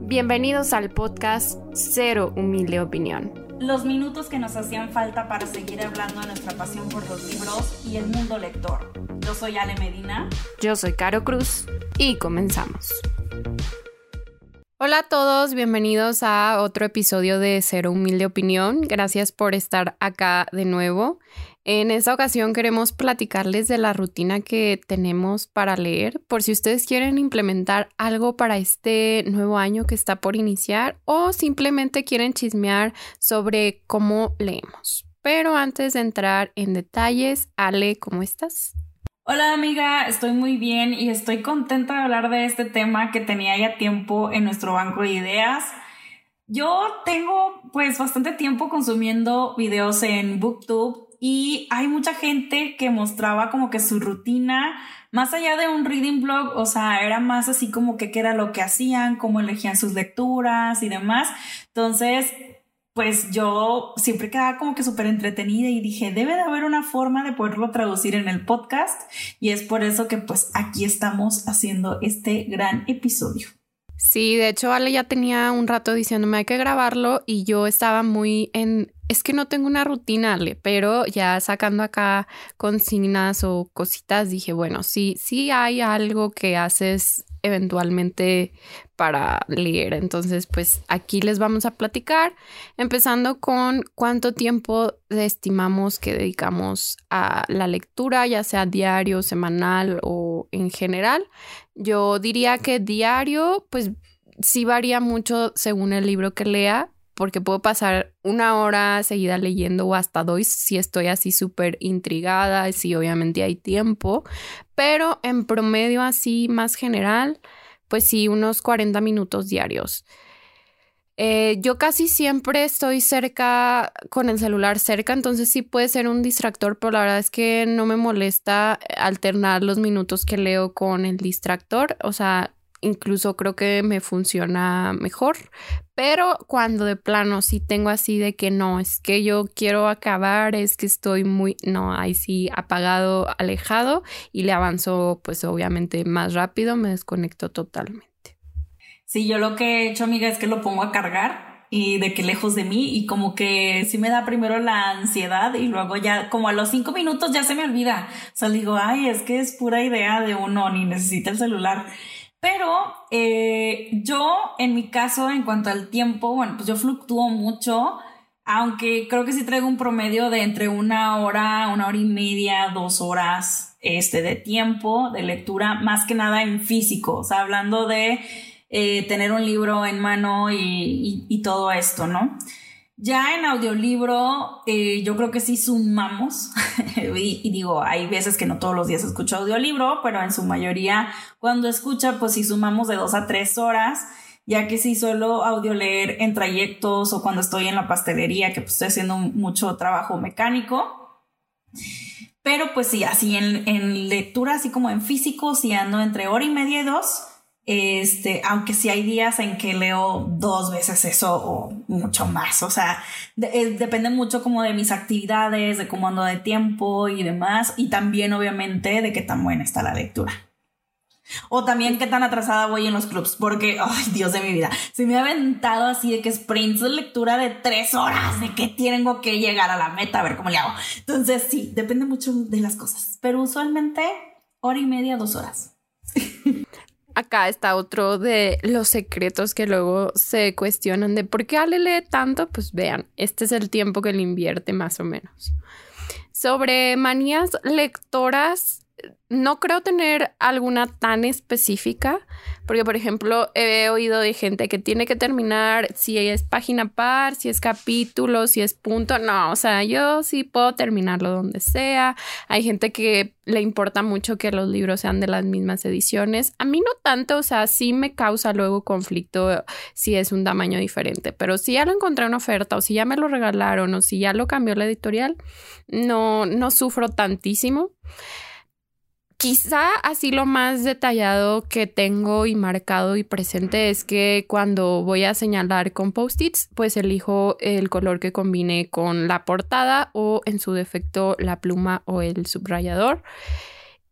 Bienvenidos al podcast Cero Humilde Opinión. Los minutos que nos hacían falta para seguir hablando de nuestra pasión por los libros y el mundo lector. Yo soy Ale Medina. Yo soy Caro Cruz y comenzamos. Hola a todos, bienvenidos a otro episodio de Cero Humilde Opinión. Gracias por estar acá de nuevo. En esta ocasión queremos platicarles de la rutina que tenemos para leer, por si ustedes quieren implementar algo para este nuevo año que está por iniciar o simplemente quieren chismear sobre cómo leemos. Pero antes de entrar en detalles, Ale, ¿cómo estás? Hola amiga, estoy muy bien y estoy contenta de hablar de este tema que tenía ya tiempo en nuestro banco de ideas. Yo tengo pues bastante tiempo consumiendo videos en BookTube y hay mucha gente que mostraba como que su rutina, más allá de un reading blog, o sea, era más así como que qué era lo que hacían, cómo elegían sus lecturas y demás. Entonces, pues yo siempre quedaba como que súper entretenida y dije, debe de haber una forma de poderlo traducir en el podcast y es por eso que pues aquí estamos haciendo este gran episodio. Sí, de hecho Ale ya tenía un rato diciéndome hay que grabarlo y yo estaba muy en es que no tengo una rutina, Ale, pero ya sacando acá consignas o cositas, dije, bueno, sí, sí hay algo que haces eventualmente para leer. Entonces, pues aquí les vamos a platicar, empezando con cuánto tiempo estimamos que dedicamos a la lectura, ya sea diario, semanal o en general. Yo diría que diario, pues sí varía mucho según el libro que lea, porque puedo pasar una hora seguida leyendo o hasta dos si estoy así súper intrigada, si obviamente hay tiempo, pero en promedio así más general, pues sí, unos 40 minutos diarios. Eh, yo casi siempre estoy cerca con el celular cerca, entonces sí puede ser un distractor, pero la verdad es que no me molesta alternar los minutos que leo con el distractor. O sea, incluso creo que me funciona mejor. Pero cuando de plano sí tengo así de que no, es que yo quiero acabar, es que estoy muy, no, ahí sí apagado, alejado y le avanzo pues obviamente más rápido, me desconecto totalmente. Sí, yo lo que he hecho, amiga, es que lo pongo a cargar y de que lejos de mí y como que sí me da primero la ansiedad y luego ya como a los cinco minutos ya se me olvida. O sea, digo, ay, es que es pura idea de uno, ni necesita el celular. Pero eh, yo, en mi caso, en cuanto al tiempo, bueno, pues yo fluctúo mucho, aunque creo que sí traigo un promedio de entre una hora, una hora y media, dos horas este, de tiempo de lectura, más que nada en físico, o sea, hablando de eh, tener un libro en mano y, y todo esto, ¿no? Ya en audiolibro, eh, yo creo que sí sumamos, y, digo, hay veces que no todos los días escucho audiolibro, pero en su mayoría cuando escucha, pues sí sumamos de dos a tres horas, ya que sí suelo audio leer en trayectos o cuando estoy en la pastelería, que pues estoy haciendo mucho trabajo mecánico. Pero pues sí, así en, en lectura, así como en físico, sí ando entre hora y media y dos este, aunque sí hay días en que leo dos veces eso o mucho más. O sea, eh, depende mucho como de mis actividades, de cómo ando de tiempo y demás. Y también, obviamente, de qué tan buena está la lectura. O también qué tan atrasada voy en los clubs, porque, ay, Dios de mi vida, se me ha aventado así de que sprints de lectura de tres horas, de que tengo que llegar a la meta, a ver cómo le hago. Entonces, sí, depende mucho de las cosas, pero usualmente hora y media, dos horas. acá está otro de los secretos que luego se cuestionan de por qué Ale lee tanto. Pues vean, este es el tiempo que le invierte más o menos. Sobre manías lectoras, no creo tener alguna tan específica, porque por ejemplo he oído de gente que tiene que terminar si es página par, si es capítulo, si es punto, no, o sea, yo sí puedo terminarlo donde sea. Hay gente que le importa mucho que los libros sean de las mismas ediciones. A mí no tanto, o sea, sí me causa luego conflicto si es un tamaño diferente, pero si ya lo encontré en oferta o si ya me lo regalaron o si ya lo cambió la editorial, no, no sufro tantísimo. Quizá así lo más detallado que tengo y marcado y presente es que cuando voy a señalar con post-its, pues elijo el color que combine con la portada o en su defecto la pluma o el subrayador.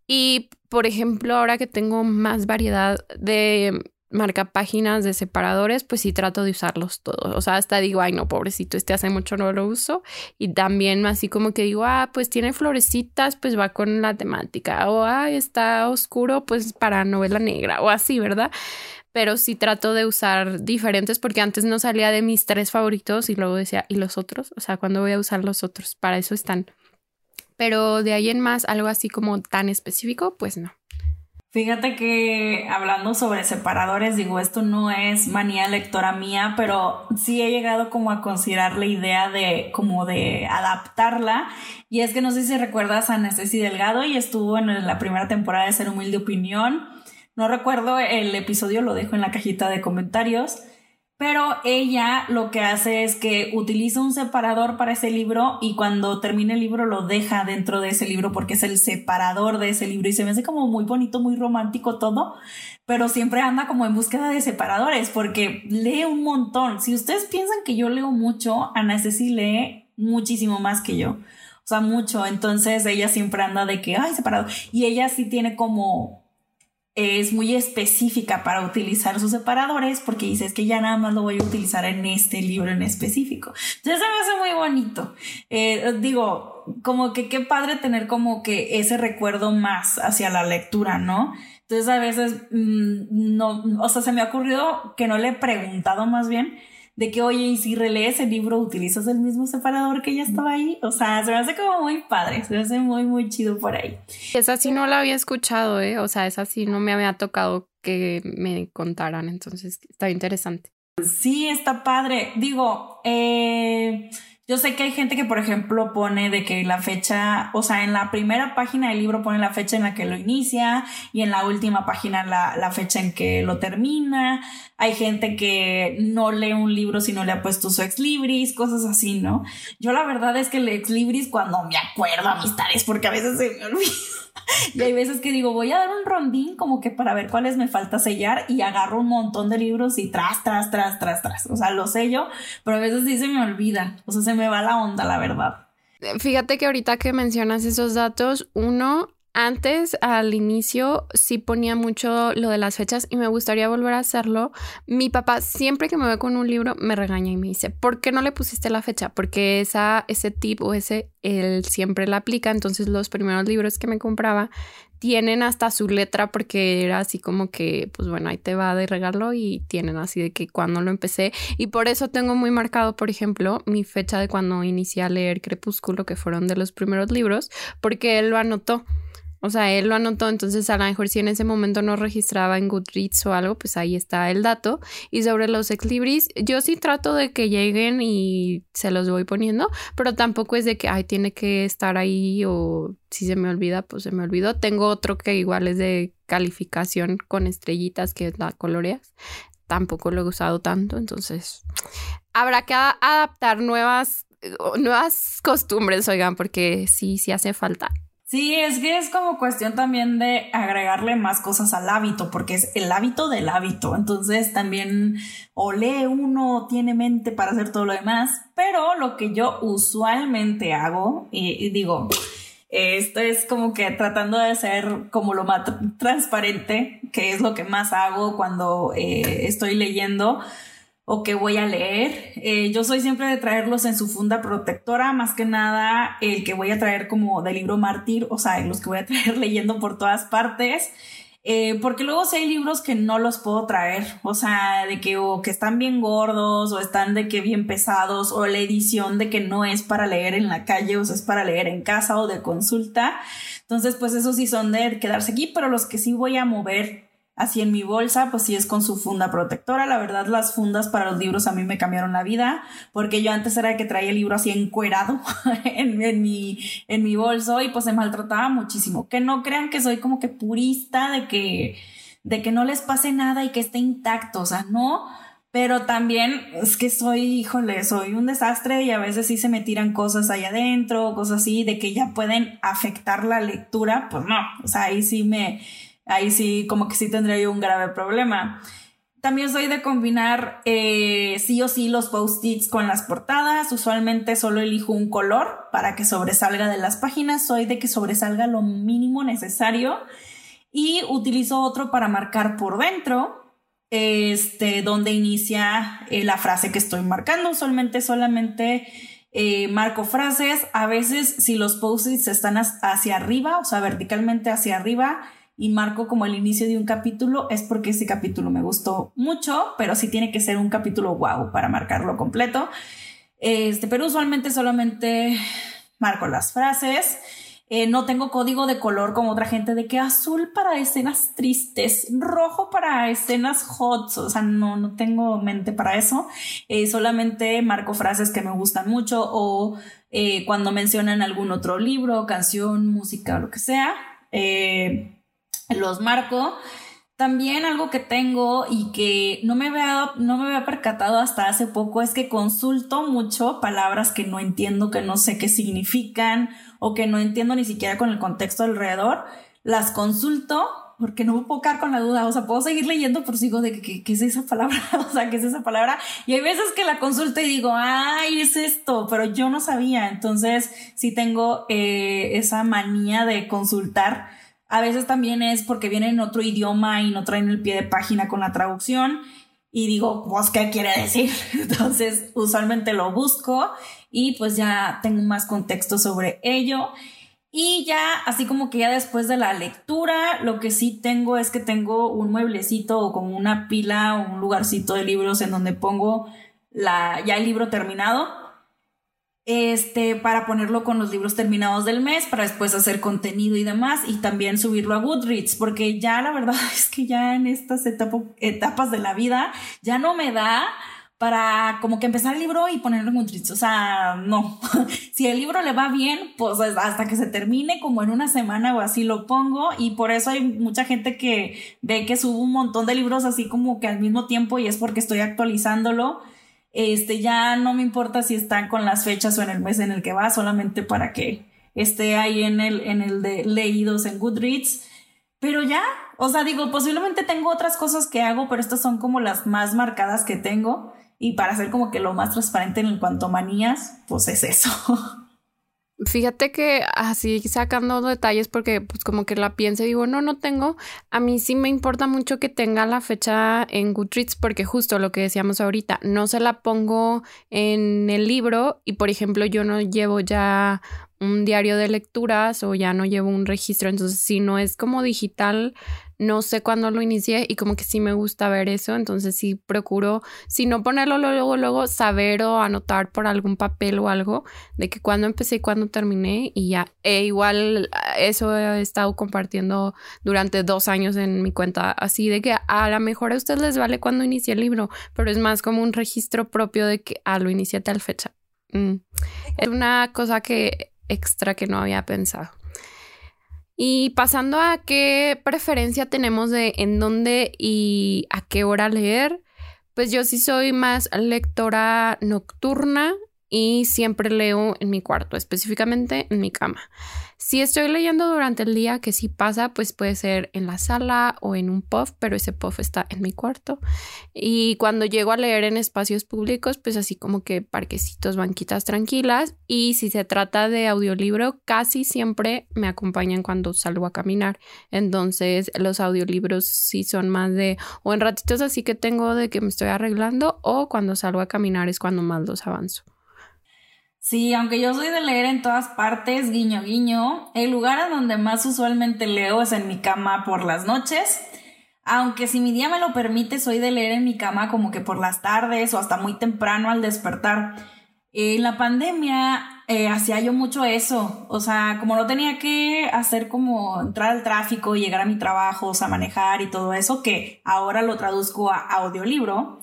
Y por ejemplo, ahora que tengo más variedad de marca páginas de separadores, pues sí trato de usarlos todos. O sea, hasta digo, ay no, pobrecito, este hace mucho no lo uso. Y también así como que digo, ah, pues tiene florecitas, pues va con la temática. O, ah, está oscuro, pues para novela negra. O así, ¿verdad? Pero sí trato de usar diferentes porque antes no salía de mis tres favoritos y luego decía, ¿y los otros? O sea, ¿cuándo voy a usar los otros? Para eso están. Pero de ahí en más, algo así como tan específico, pues no. Fíjate que hablando sobre separadores, digo, esto no es manía lectora mía, pero sí he llegado como a considerar la idea de como de adaptarla. Y es que no sé si recuerdas a Necesi Delgado y estuvo en la primera temporada de Ser Humilde Opinión. No recuerdo el episodio, lo dejo en la cajita de comentarios pero ella lo que hace es que utiliza un separador para ese libro y cuando termina el libro lo deja dentro de ese libro porque es el separador de ese libro y se me hace como muy bonito, muy romántico todo, pero siempre anda como en búsqueda de separadores porque lee un montón. Si ustedes piensan que yo leo mucho, Ana Ceci lee muchísimo más que yo. O sea, mucho. Entonces ella siempre anda de que, ay, separado. Y ella sí tiene como es muy específica para utilizar sus separadores porque dices que ya nada más lo voy a utilizar en este libro en específico. Entonces se me hace muy bonito. Eh, digo, como que qué padre tener como que ese recuerdo más hacia la lectura, ¿no? Entonces a veces mm, no, o sea, se me ha ocurrido que no le he preguntado más bien de que, oye, y si relees el libro, utilizas el mismo separador que ya estaba ahí. O sea, se me hace como muy padre, se me hace muy, muy chido por ahí. Esa sí no la había escuchado, ¿eh? O sea, esa sí no me había tocado que me contaran, entonces está interesante. Sí, está padre. Digo, eh yo sé que hay gente que, por ejemplo, pone de que la fecha, o sea, en la primera página del libro pone la fecha en la que lo inicia y en la última página la, la fecha en que lo termina. Hay gente que no lee un libro si no le ha puesto su ex libris, cosas así, ¿no? Yo la verdad es que el ex libris cuando me acuerdo amistades, porque a veces se me olvida. y hay veces que digo, voy a dar un rondín como que para ver cuáles me falta sellar y agarro un montón de libros y tras, tras, tras, tras, tras. O sea, lo sello, pero a veces sí se me olvida. O sea, se me va la onda, la verdad. Fíjate que ahorita que mencionas esos datos, uno, antes, al inicio, sí ponía mucho lo de las fechas y me gustaría volver a hacerlo. Mi papá, siempre que me ve con un libro, me regaña y me dice, ¿por qué no le pusiste la fecha? Porque esa, ese tip o ese, él siempre la aplica. Entonces, los primeros libros que me compraba tienen hasta su letra porque era así como que, pues bueno, ahí te va de regalo y tienen así de que cuando lo empecé. Y por eso tengo muy marcado, por ejemplo, mi fecha de cuando inicié a leer Crepúsculo, que fueron de los primeros libros, porque él lo anotó. O sea, él lo anotó, entonces a lo mejor si en ese momento no registraba en Goodreads o algo, pues ahí está el dato. Y sobre los ex yo sí trato de que lleguen y se los voy poniendo, pero tampoco es de que, ay, tiene que estar ahí o si se me olvida, pues se me olvidó. Tengo otro que igual es de calificación con estrellitas, que la coloreas. Tampoco lo he usado tanto, entonces habrá que adaptar nuevas, nuevas costumbres, oigan, porque sí, sí hace falta. Sí, es que es como cuestión también de agregarle más cosas al hábito, porque es el hábito del hábito. Entonces también o lee uno, tiene mente para hacer todo lo demás. Pero lo que yo usualmente hago, y, digo, esto es como que tratando de ser como lo más transparente, que es lo que más hago cuando eh, estoy leyendo o que voy a leer. Eh, yo soy siempre de traerlos en su funda protectora, más que nada el que voy a traer como del libro mártir, o sea, los que voy a traer leyendo por todas partes. Eh, porque luego si hay libros que no los puedo traer, o sea, de que o que están bien gordos o están de que bien pesados o la edición de que no es para leer en la calle, o sea, es para leer en casa o de consulta. Entonces, pues esos sí son de quedarse aquí, pero los que sí voy a mover Así en mi bolsa, pues sí es con su funda protectora. La verdad, las fundas para los libros a mí me cambiaron la vida, porque yo antes era que traía el libro así encuerado en, en, mi, en mi bolso y pues se maltrataba muchísimo. Que no crean que soy como que purista de que, de que no les pase nada y que esté intacto, o sea, no. Pero también es que soy, híjole, soy un desastre y a veces sí se me tiran cosas ahí adentro, cosas así, de que ya pueden afectar la lectura, pues no, o sea, ahí sí me, ahí sí, como que sí tendría yo un grave problema. También soy de combinar eh, sí o sí los post-its con las portadas. Usualmente solo elijo un color para que sobresalga de las páginas. Soy de que sobresalga lo mínimo necesario. Y utilizo otro para marcar por dentro. este, donde inicia eh, la frase que estoy marcando. Usualmente solamente eh, marco frases. A veces si los post-its están hacia arriba, o sea, verticalmente hacia arriba, y marco como el inicio de un capítulo, es porque ese capítulo me gustó mucho, pero sí tiene que ser un capítulo wow para marcarlo completo. Este, pero usualmente solamente marco las frases. Eh, no tengo código de color como otra gente de que azul para escenas tristes, rojo para escenas hot, o sea, no, no tengo mente para eso. Eh, solamente marco frases que me gustan mucho o eh, cuando mencionan algún otro libro, canción, música o lo que sea, los marco. También algo que tengo y que no me, había, no me percatado hasta hace poco es que consulto mucho palabras que no entiendo, que no sé qué significan o que no entiendo ni siquiera con el contexto alrededor. Las consulto porque no puedo quedar con la duda. O sea, puedo seguir leyendo por sigo de qué es esa palabra. o sea, qué es esa palabra. Y hay veces que la consulto y digo, ay, es esto, pero yo no sabía. Entonces, sí tengo eh, esa manía de consultar a veces también es porque viene en otro idioma y no traen el pie de página con la traducción y digo, pues, ¿qué quiere decir? Entonces, usualmente lo busco y pues ya tengo más contexto sobre ello. Y ya, así como que ya después de la lectura, lo que sí tengo es que tengo un mueblecito o como una pila o un lugarcito de libros en donde pongo la, ya el libro terminado este, para ponerlo con los libros terminados del mes, para después hacer contenido y demás, y también subirlo a Goodreads, porque ya la verdad es que ya en estas etapas de la vida ya no me da para como que empezar el libro y ponerlo en Goodreads, o sea, no, si el libro le va bien, pues hasta que se termine, como en una semana o así lo pongo, y por eso hay mucha gente que ve que subo un montón de libros así como que al mismo tiempo y es porque estoy actualizándolo este, ya no me importa si están con las fechas o en el mes en el que va, solamente para que esté ahí en el, en el de leídos en Goodreads. Pero ya, o sea, digo, posiblemente tengo otras cosas que hago, pero estas son como las más marcadas que tengo. Y para ser como que lo más transparente en cuanto a manías, pues es eso. Fíjate que así sacando detalles porque pues como que la pienso y digo, no, no tengo. A mí sí me importa mucho que tenga la fecha en Goodreads porque justo lo que decíamos ahorita, no se la pongo en el libro y por ejemplo yo no llevo ya un diario de lecturas o ya no llevo un registro, entonces si no es como digital, no sé cuándo lo inicié y como que sí me gusta ver eso, entonces sí procuro, si no ponerlo luego, luego saber o anotar por algún papel o algo de que cuándo empecé y cuándo terminé y ya. E igual eso he estado compartiendo durante dos años en mi cuenta, así de que a lo mejor a ustedes les vale cuando inicié el libro, pero es más como un registro propio de que, ah, lo inicié tal fecha. Mm. Es una cosa que extra que no había pensado. Y pasando a qué preferencia tenemos de en dónde y a qué hora leer, pues yo sí soy más lectora nocturna y siempre leo en mi cuarto, específicamente en mi cama. Si estoy leyendo durante el día, que sí pasa, pues puede ser en la sala o en un puff, pero ese puff está en mi cuarto. Y cuando llego a leer en espacios públicos, pues así como que parquecitos, banquitas tranquilas. Y si se trata de audiolibro, casi siempre me acompañan cuando salgo a caminar. Entonces los audiolibros sí son más de, o en ratitos así que tengo de que me estoy arreglando, o cuando salgo a caminar es cuando más los avanzo. Sí, aunque yo soy de leer en todas partes, guiño, guiño, el lugar en donde más usualmente leo es en mi cama por las noches. Aunque si mi día me lo permite, soy de leer en mi cama como que por las tardes o hasta muy temprano al despertar. En la pandemia eh, hacía yo mucho eso, o sea, como no tenía que hacer como entrar al tráfico y llegar a mi trabajo, o sea, manejar y todo eso, que ahora lo traduzco a audiolibro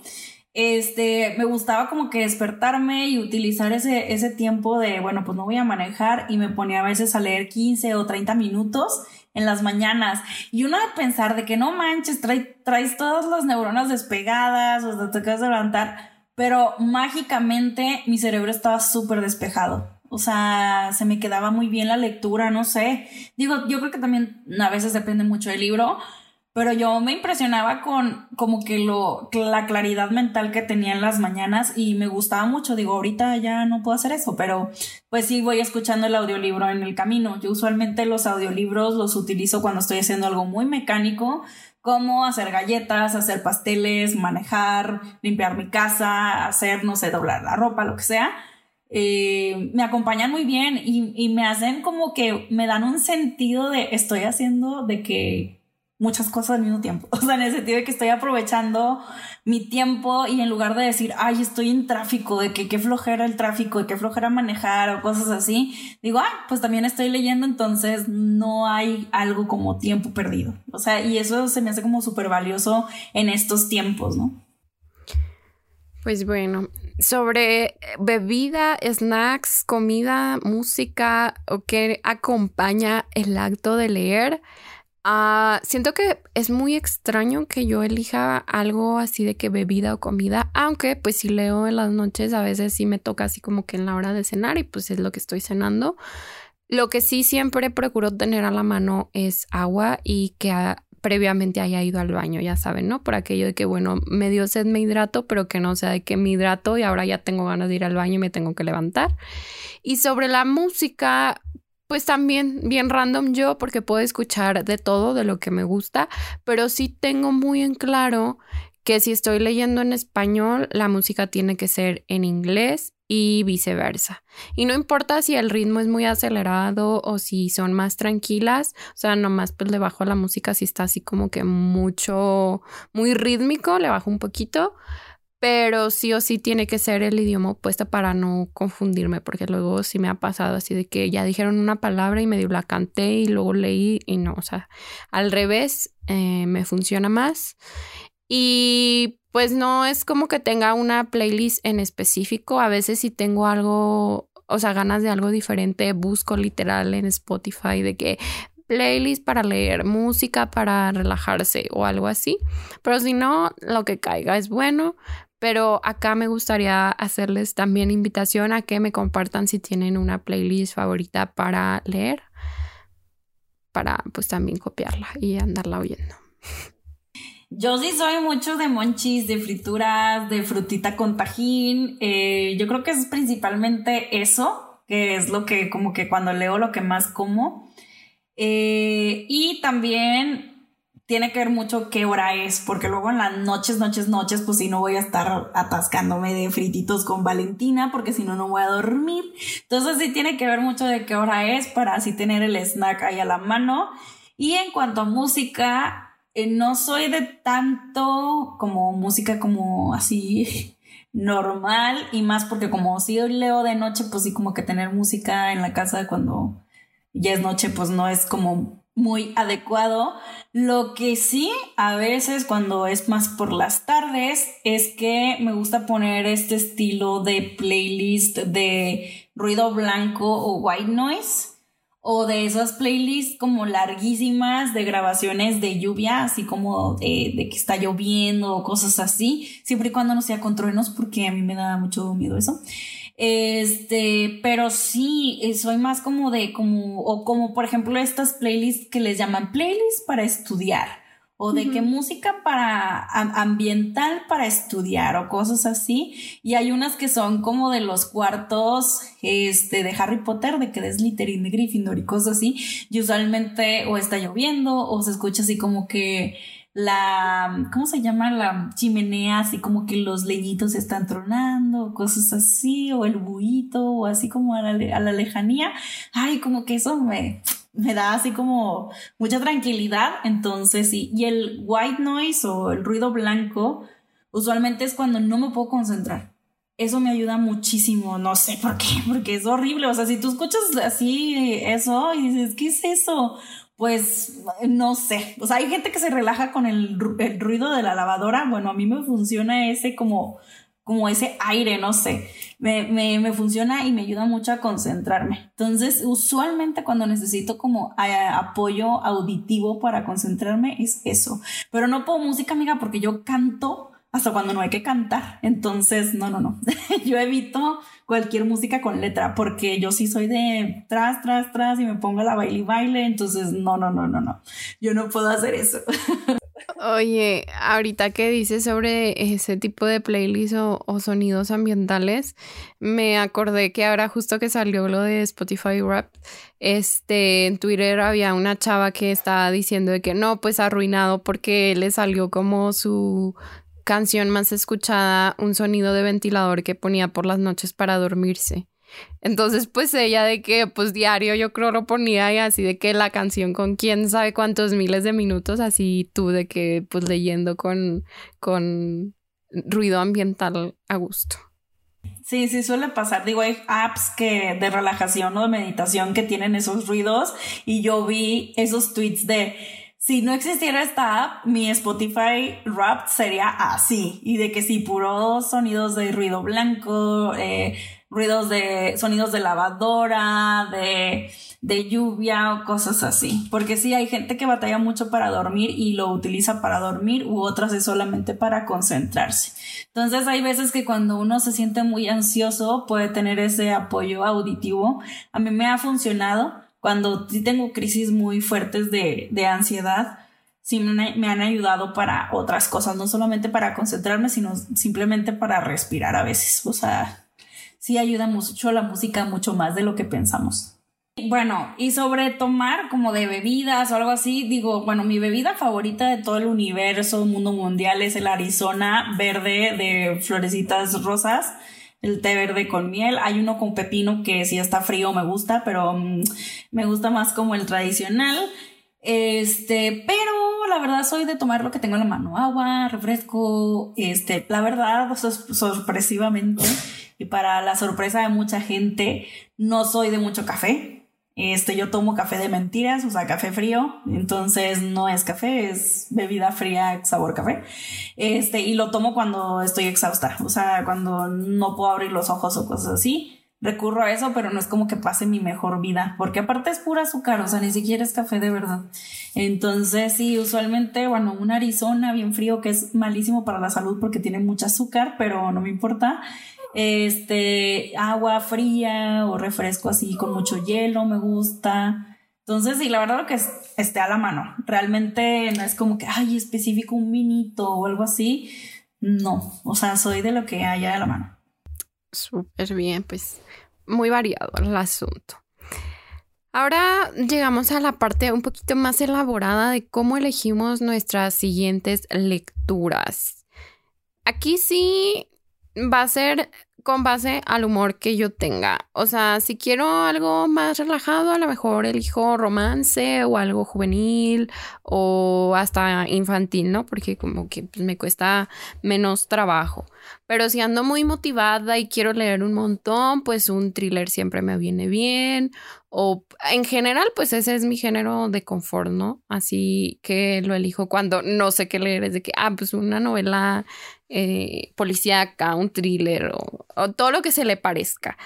este, me gustaba como que despertarme y utilizar ese, ese tiempo de, bueno, pues no voy a manejar y me ponía a veces a leer 15 o 30 minutos en las mañanas. Y uno de pensar de que no manches, traes todas las neuronas despegadas o te acabas de levantar, pero mágicamente mi cerebro estaba súper despejado. O sea, se me quedaba muy bien la lectura, no sé. Digo, yo creo que también a veces depende mucho del libro, pero yo me impresionaba con como que lo, la claridad mental que tenía en las mañanas y me gustaba mucho. Digo, ahorita ya no puedo hacer eso, pero pues sí voy escuchando el audiolibro en el camino. Yo usualmente los audiolibros los utilizo cuando estoy haciendo algo muy mecánico, como hacer galletas, hacer pasteles, manejar, limpiar mi casa, hacer, no sé, doblar la ropa, lo que sea. Eh, me acompañan muy bien y, y, me hacen como que me dan un sentido de estoy haciendo de que muchas cosas al mismo tiempo. O sea, en el sentido de que estoy aprovechando mi tiempo y en lugar de decir, ay, estoy en tráfico, de que qué flojera el tráfico, de qué flojera manejar o cosas así, digo, ah, pues también estoy leyendo, entonces no hay algo como tiempo perdido. O sea, y eso se me hace como súper valioso en estos tiempos, ¿no? Pues bueno, sobre bebida, snacks, comida, música o qué acompaña el acto de leer. Ah, siento que es muy extraño que yo elija algo así de que bebida o comida, aunque pues si leo en las noches a veces sí me toca así como que en la hora de cenar y pues es lo que estoy cenando. Lo que sí siempre procuro tener a la mano es agua y que previamente haya ido al baño, ya saben, ¿no? Por aquello de que, bueno, me dio sed, me hidrato, pero que no sea de que me hidrato y ahora ya tengo ganas de ir al baño y me tengo que levantar. Y sobre la música, pues también bien random yo porque puedo escuchar de todo, de lo que me gusta, pero sí tengo muy en claro que si estoy leyendo en español, la música tiene que ser en inglés y viceversa. Y no importa si el ritmo es muy acelerado o si son más tranquilas, o sea, nomás pues le bajo la música si está así como que mucho, muy rítmico, le bajo un poquito, pero sí o sí tiene que ser el idioma opuesto para no confundirme, porque luego sí me ha pasado así de que ya dijeron una palabra y medio la canté y luego leí y no, o sea, al revés eh, me funciona más. Y pues no es como que tenga una playlist en específico, a veces si tengo algo, o sea, ganas de algo diferente, busco literal en Spotify de que playlist para leer, música para relajarse o algo así. Pero si no, lo que caiga es bueno. Pero acá me gustaría hacerles también invitación a que me compartan si tienen una playlist favorita para leer, para pues también copiarla y andarla oyendo. Yo sí soy mucho de monchis, de frituras, de frutita con tajín. Eh, yo creo que es principalmente eso, que es lo que como que cuando leo lo que más como. Eh, y también tiene que ver mucho qué hora es, porque luego en las noches, noches, noches, pues si no voy a estar atascándome de frititos con Valentina, porque si no, no voy a dormir. Entonces sí tiene que ver mucho de qué hora es para así tener el snack ahí a la mano. Y en cuanto a música, eh, no soy de tanto como música como así normal y más porque como si leo de noche, pues sí como que tener música en la casa cuando ya es noche, pues no es como muy adecuado. Lo que sí, a veces cuando es más por las tardes, es que me gusta poner este estilo de playlist de ruido blanco o white noise. O de esas playlists como larguísimas de grabaciones de lluvia, así como de, que está lloviendo o cosas así, siempre y cuando no sea con truenos, porque a mí me da mucho miedo eso. Este, pero sí, eh, soy más como de, como, o como por ejemplo estas playlists que les llaman playlists para estudiar, o de que música para ambiental para estudiar, o cosas así. Y hay unas que son como de los cuartos, este, de Harry Potter, de que es Slytherin de Gryffindor y cosas así. Y usualmente o está lloviendo, o se escucha así como que la, ¿cómo se llama? La chimenea, así como que los leñitos están tronando, cosas así, o el buito, o así como a la, a la lejanía. Ay, como que eso me, me da así como mucha tranquilidad. Entonces, sí, y el white noise o el ruido blanco, usualmente es cuando no me puedo concentrar. Eso me ayuda muchísimo, no sé por qué, porque es horrible. O sea, si tú escuchas así eso y dices, ¿qué es eso? pues no sé, o sea, hay gente que se relaja con el, ruido de la lavadora, bueno, a mí me funciona ese como, como ese aire, no sé, me, me, me funciona y me ayuda mucho a concentrarme. Entonces, usualmente cuando necesito como apoyo auditivo para concentrarme es eso, pero no puedo música, amiga, porque yo canto hasta cuando no hay que cantar. Entonces, no, no, no. yo evito cualquier música con letra porque yo sí soy de tras, tras, tras y me pongo la baile y baile. Entonces, no, no, no, no, no. Yo no puedo hacer eso. Oye, ahorita que dices sobre ese tipo de playlists o, sonidos ambientales, me acordé que ahora justo que salió lo de Spotify Rap, este, en Twitter había una chava que estaba diciendo de que no, pues arruinado porque le salió como su canción más escuchada un sonido de ventilador que ponía por las noches para dormirse. Entonces, pues ella de que, pues diario yo creo lo ponía y así de que la canción con quién sabe cuántos miles de minutos, así tú de que, pues leyendo con, con ruido ambiental a gusto. Sí, sí suele pasar. Digo, hay apps que de relajación o de meditación que tienen esos ruidos y yo vi esos tweets de si no existiera esta app, mi Spotify Wrapped sería así y de que sí, puros sonidos de ruido blanco, eh, ruidos de sonidos de lavadora, de, de lluvia o cosas así. Porque sí, hay gente que batalla mucho para dormir y lo utiliza para dormir u otras es solamente para concentrarse. Entonces hay veces que cuando uno se siente muy ansioso puede tener ese apoyo auditivo. A mí me ha funcionado cuando sí tengo crisis muy fuertes de, de ansiedad sí me han ayudado para otras cosas, no solamente para concentrarme, sino simplemente para respirar a veces. O sea, sí ayuda mucho la música, mucho más de lo que pensamos. Bueno, y sobre tomar como de bebidas o algo así, digo, bueno, mi bebida favorita de todo el universo, mundo mundial, es el Arizona verde de florecitas rosas, el té verde con miel. Hay uno con pepino que si está frío me gusta, pero mm, me gusta más como el tradicional. Este, pero la verdad soy de tomar lo que tengo en la mano, agua, refresco, este, la verdad, sorpresivamente y para la sorpresa de mucha gente, no soy de mucho café. Este, yo tomo café de mentiras, o sea, café frío, entonces no es café, es bebida fría, sabor café. Este, y lo tomo cuando estoy exhausta, o sea, cuando no puedo abrir los ojos o cosas así. Recurro a eso, pero no es como que pase mi mejor vida, porque aparte es pura azúcar, o sea, ni siquiera es café de verdad. Entonces, sí, usualmente, bueno, un Arizona bien frío que es malísimo para la salud porque tiene mucho azúcar, pero no me importa este, agua fría o refresco así con mucho hielo me gusta. Entonces, sí, la verdad lo que es, esté a la mano. Realmente no es como que, ay, específico un vinito o algo así. No, o sea, soy de lo que haya a la mano. Súper bien, pues muy variado el asunto. Ahora llegamos a la parte un poquito más elaborada de cómo elegimos nuestras siguientes lecturas. Aquí sí va a ser con base al humor que yo tenga. O sea, si quiero algo más relajado, a lo mejor elijo romance o algo juvenil o hasta infantil, ¿no? Porque como que pues, me cuesta menos trabajo. Pero si ando muy motivada y quiero leer un montón, pues un thriller siempre me viene bien. O en general, pues ese es mi género de confort, ¿no? Así que lo elijo cuando no sé qué leer. Es de que, ah, pues una novela eh, policíaca, un thriller o, todo lo que se le parezca.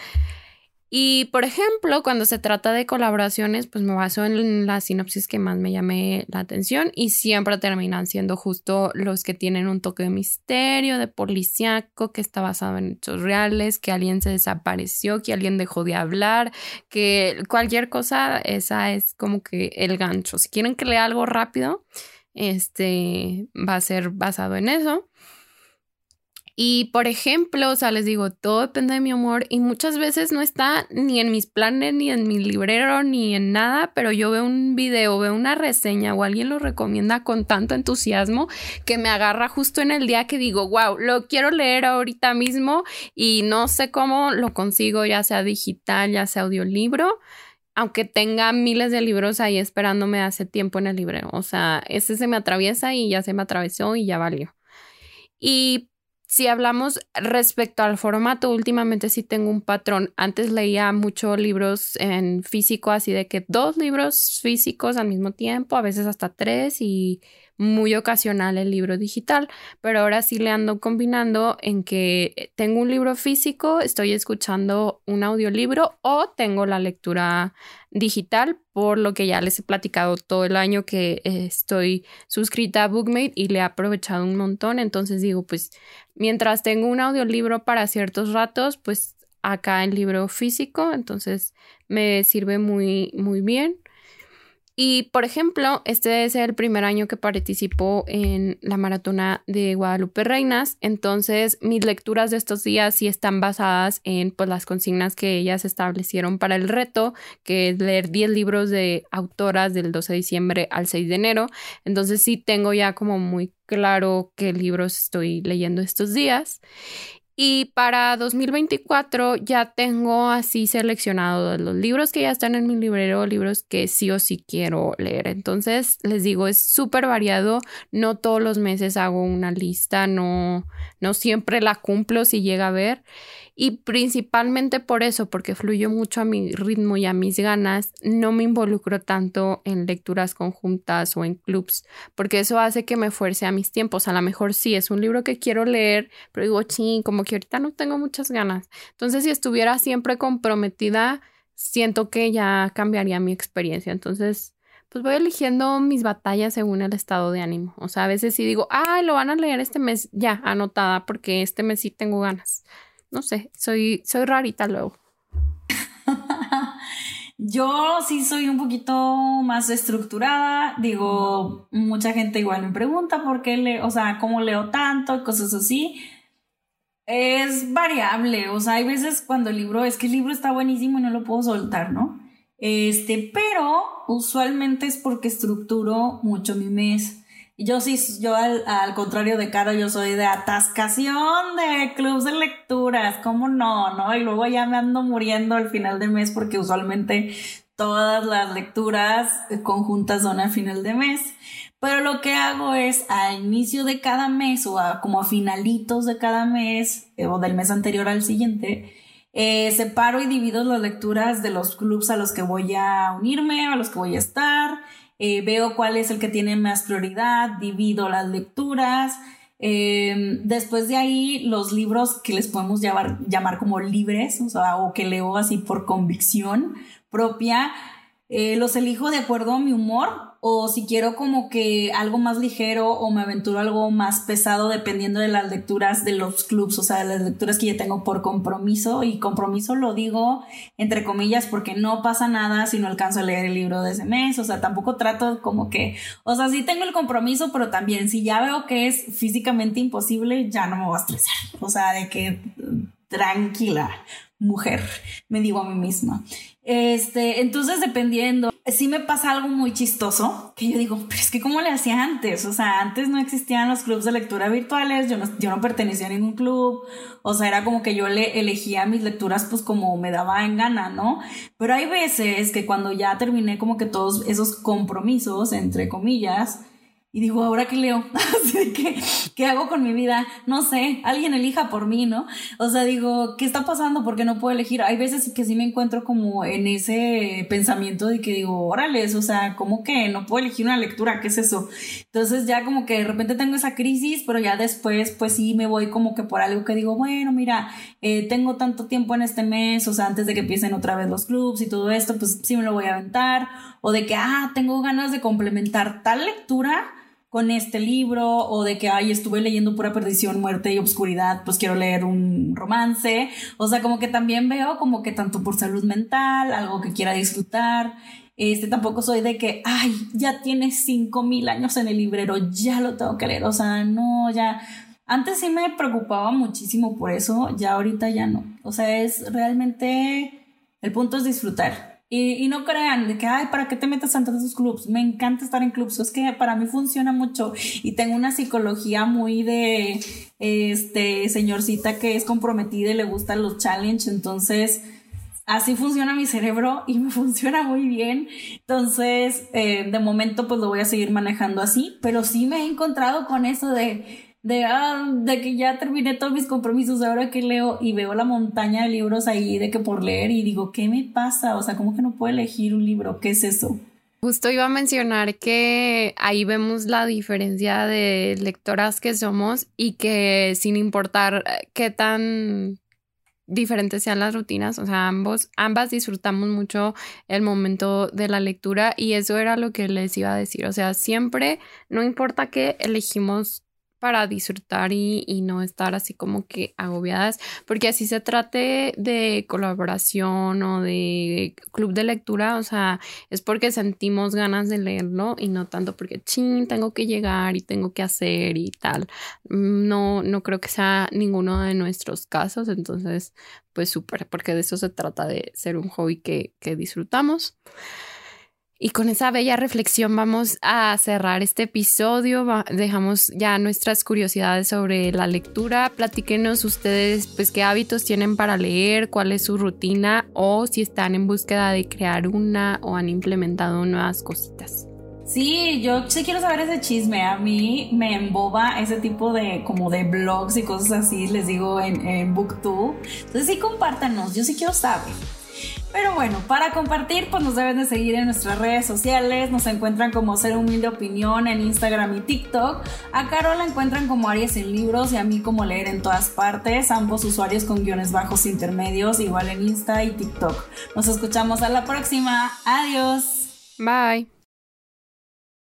Y por ejemplo, cuando se trata de colaboraciones, pues me baso en la sinopsis que más me llame la atención y siempre terminan siendo justo los que tienen un toque de misterio, de policíaco, que está basado en hechos reales, que alguien se desapareció, que alguien dejó de hablar, que cualquier cosa, esa es como que el gancho. Si quieren que lea algo rápido, este va a ser basado en eso. Y por ejemplo, o sea, les digo, todo depende de mi humor y muchas veces no está ni en mis planes, ni en mi librero, ni en nada, pero yo veo un video, veo una reseña o alguien lo recomienda con tanto entusiasmo que me agarra justo en el día que digo, wow, lo quiero leer ahorita mismo y no sé cómo lo consigo, ya sea digital, ya sea audiolibro aunque tenga miles de libros ahí esperándome hace tiempo en el librero. O sea, ese se me atraviesa y ya se me atravesó y ya valió. Y si hablamos respecto al formato, últimamente sí tengo un patrón. Antes leía muchos libros en físico, así de que dos libros físicos al mismo tiempo, a veces hasta tres y muy ocasional el libro digital, pero ahora sí le ando combinando en que tengo un libro físico, estoy escuchando un audiolibro o tengo la lectura digital, por lo que ya les he platicado todo el año que estoy suscrita a Bookmate y le he aprovechado un montón, entonces digo, pues mientras tengo un audiolibro para ciertos ratos, pues acá el libro físico, entonces me sirve muy muy bien. Y por ejemplo, este es el primer año que participo en la maratona de Guadalupe Reinas, entonces mis lecturas de estos días sí están basadas en pues, las consignas que ellas establecieron para el reto, que es leer 10 libros de autoras del 12 de diciembre al 6 de enero. Entonces sí tengo ya como muy claro qué libros estoy leyendo estos días. Y para 2024 ya tengo así seleccionado los libros que ya están en mi librero, libros que sí o sí quiero leer. Entonces, les digo, es súper variado. No todos los meses hago una lista, no, no siempre la cumplo si llega a ver. Y principalmente por eso, porque fluyo mucho a mi ritmo y a mis ganas, no me involucro tanto en lecturas conjuntas o en clubs, porque eso hace que me fuerce a mis tiempos. A lo mejor sí es un libro que quiero leer, pero digo, sí, como que ahorita no tengo muchas ganas. Entonces, si estuviera siempre comprometida, siento que ya cambiaría mi experiencia. Entonces, pues voy eligiendo mis batallas según el estado de ánimo. O sea, a veces sí digo, ay, lo van a leer este mes, ya, anotada, porque este mes sí tengo ganas no sé, soy, soy rarita luego. Yo sí soy un poquito más estructurada. Digo, mucha gente igual me pregunta por qué le, o sea, cómo leo tanto, cosas así. Es variable, o sea, hay veces cuando el libro, es que el libro está buenísimo y no lo puedo soltar, ¿no? Este, pero usualmente es porque estructuro mucho mi mes. Yo sí, yo al, contrario de Caro, yo soy de atascación de clubs de lecturas, ¿cómo no? ¿No? Y luego ya me ando muriendo al final de mes porque usualmente todas las lecturas conjuntas son al final de mes. Pero lo que hago es a inicio de cada mes o como a finalitos de cada mes eh, o del mes anterior al siguiente, eh, separo y divido las lecturas de los clubs a los que voy a unirme, a los que voy a estar eh, veo cuál es el que tiene más prioridad, divido las lecturas. Eh, después de ahí, los libros que les podemos llamar, llamar como libres, o sea, o que leo así por convicción propia, eh, los elijo de acuerdo a mi humor o si quiero como que algo más ligero o me aventuro algo más pesado dependiendo de las lecturas de los clubs, o sea, las lecturas que yo tengo por compromiso y compromiso lo digo entre comillas porque no pasa nada si no alcanzo a leer el libro de ese mes, o sea, tampoco trato como que, o sea, sí tengo el compromiso, pero también si ya veo que es físicamente imposible, ya no me voy a estresar, o sea, de que tranquila, mujer, me digo a mí misma. Este, entonces dependiendo, sí me pasa algo muy chistoso, que yo digo, pero es que ¿cómo le hacía antes? O sea, antes no existían los clubes de lectura virtuales, yo no, yo no pertenecía a ningún club, o sea, era como que yo le elegía mis lecturas pues como me daba en gana, ¿no? Pero hay veces que cuando ya terminé como que todos esos compromisos, entre comillas, y digo, ¿ahora qué leo? ¿qué, ¿qué hago con mi vida? No sé, alguien elija por mí, ¿no? O sea, digo, ¿qué está pasando? Porque no puedo elegir. Hay veces que sí me encuentro como en ese pensamiento de que digo, órale, o sea, ¿cómo que no puedo elegir una lectura? ¿Qué es eso? Entonces ya como que de repente tengo esa crisis, pero ya después pues sí me voy como que por algo que digo, bueno, mira, eh, tengo tanto tiempo en este mes, o sea, antes de que empiecen otra vez los clubs y todo esto, pues sí me lo voy a aventar. O de que, ah, tengo ganas de complementar tal lectura con este libro o de que, ay, estuve leyendo pura perdición, muerte y obscuridad, pues quiero leer un romance. O sea, como que también veo como que tanto por salud mental, algo que quiera disfrutar. Este, tampoco soy de que, ay, ya tiene cinco mil años en el librero, ya lo tengo que leer. O sea, no, ya. Antes sí me preocupaba muchísimo por eso, ya ahorita ya no. O sea, es realmente, el punto es disfrutar. Y, no crean de que, ay, ¿para qué te metes en esos clubs? Me encanta estar en clubs. Es que para mí funciona mucho y tengo una psicología muy de, este, señorcita que es comprometida y le gustan los challenges. Entonces, así funciona mi cerebro y me funciona muy bien. Entonces, eh, de momento, pues lo voy a seguir manejando así. Pero sí me he encontrado con eso de de, ah, de que ya terminé todos mis compromisos, ahora que leo y veo la montaña de libros ahí de que por leer y digo, ¿qué me pasa? O sea, ¿cómo que no puedo elegir un libro? ¿Qué es eso? Justo iba a mencionar que ahí vemos la diferencia de lectoras que somos y que sin importar qué tan diferentes sean las rutinas, o sea, ambos, ambas disfrutamos mucho el momento de la lectura y eso era lo que les iba a decir, o sea, siempre, no importa que elegimos para disfrutar y, y, no estar así como que agobiadas, porque así se trate de colaboración o de club de lectura, o sea, es porque sentimos ganas de leerlo y no tanto porque, ching, tengo que llegar y tengo que hacer y tal. No, no creo que sea ninguno de nuestros casos, entonces, pues súper, porque de eso se trata de ser un hobby que, que disfrutamos. Y con esa bella reflexión vamos a cerrar este episodio. Dejamos ya nuestras curiosidades sobre la lectura. Platíquenos ustedes pues qué hábitos tienen para leer, cuál es su rutina o si están en búsqueda de crear una o han implementado nuevas cositas. Sí, yo sí quiero saber ese chisme. A mí me emboba ese tipo de como de blogs y cosas así, les digo en, en Booktube. Entonces sí compártanos, yo sí quiero saber. Pero bueno, para compartir, pues nos deben de seguir en nuestras redes sociales. Nos encuentran como Ser Humilde Opinión en Instagram y TikTok. A Carol la encuentran como Aries en Libros y a mí como Leer en todas partes. Ambos usuarios con guiones bajos intermedios, igual en Insta y TikTok. Nos escuchamos a la próxima. Adiós. Bye.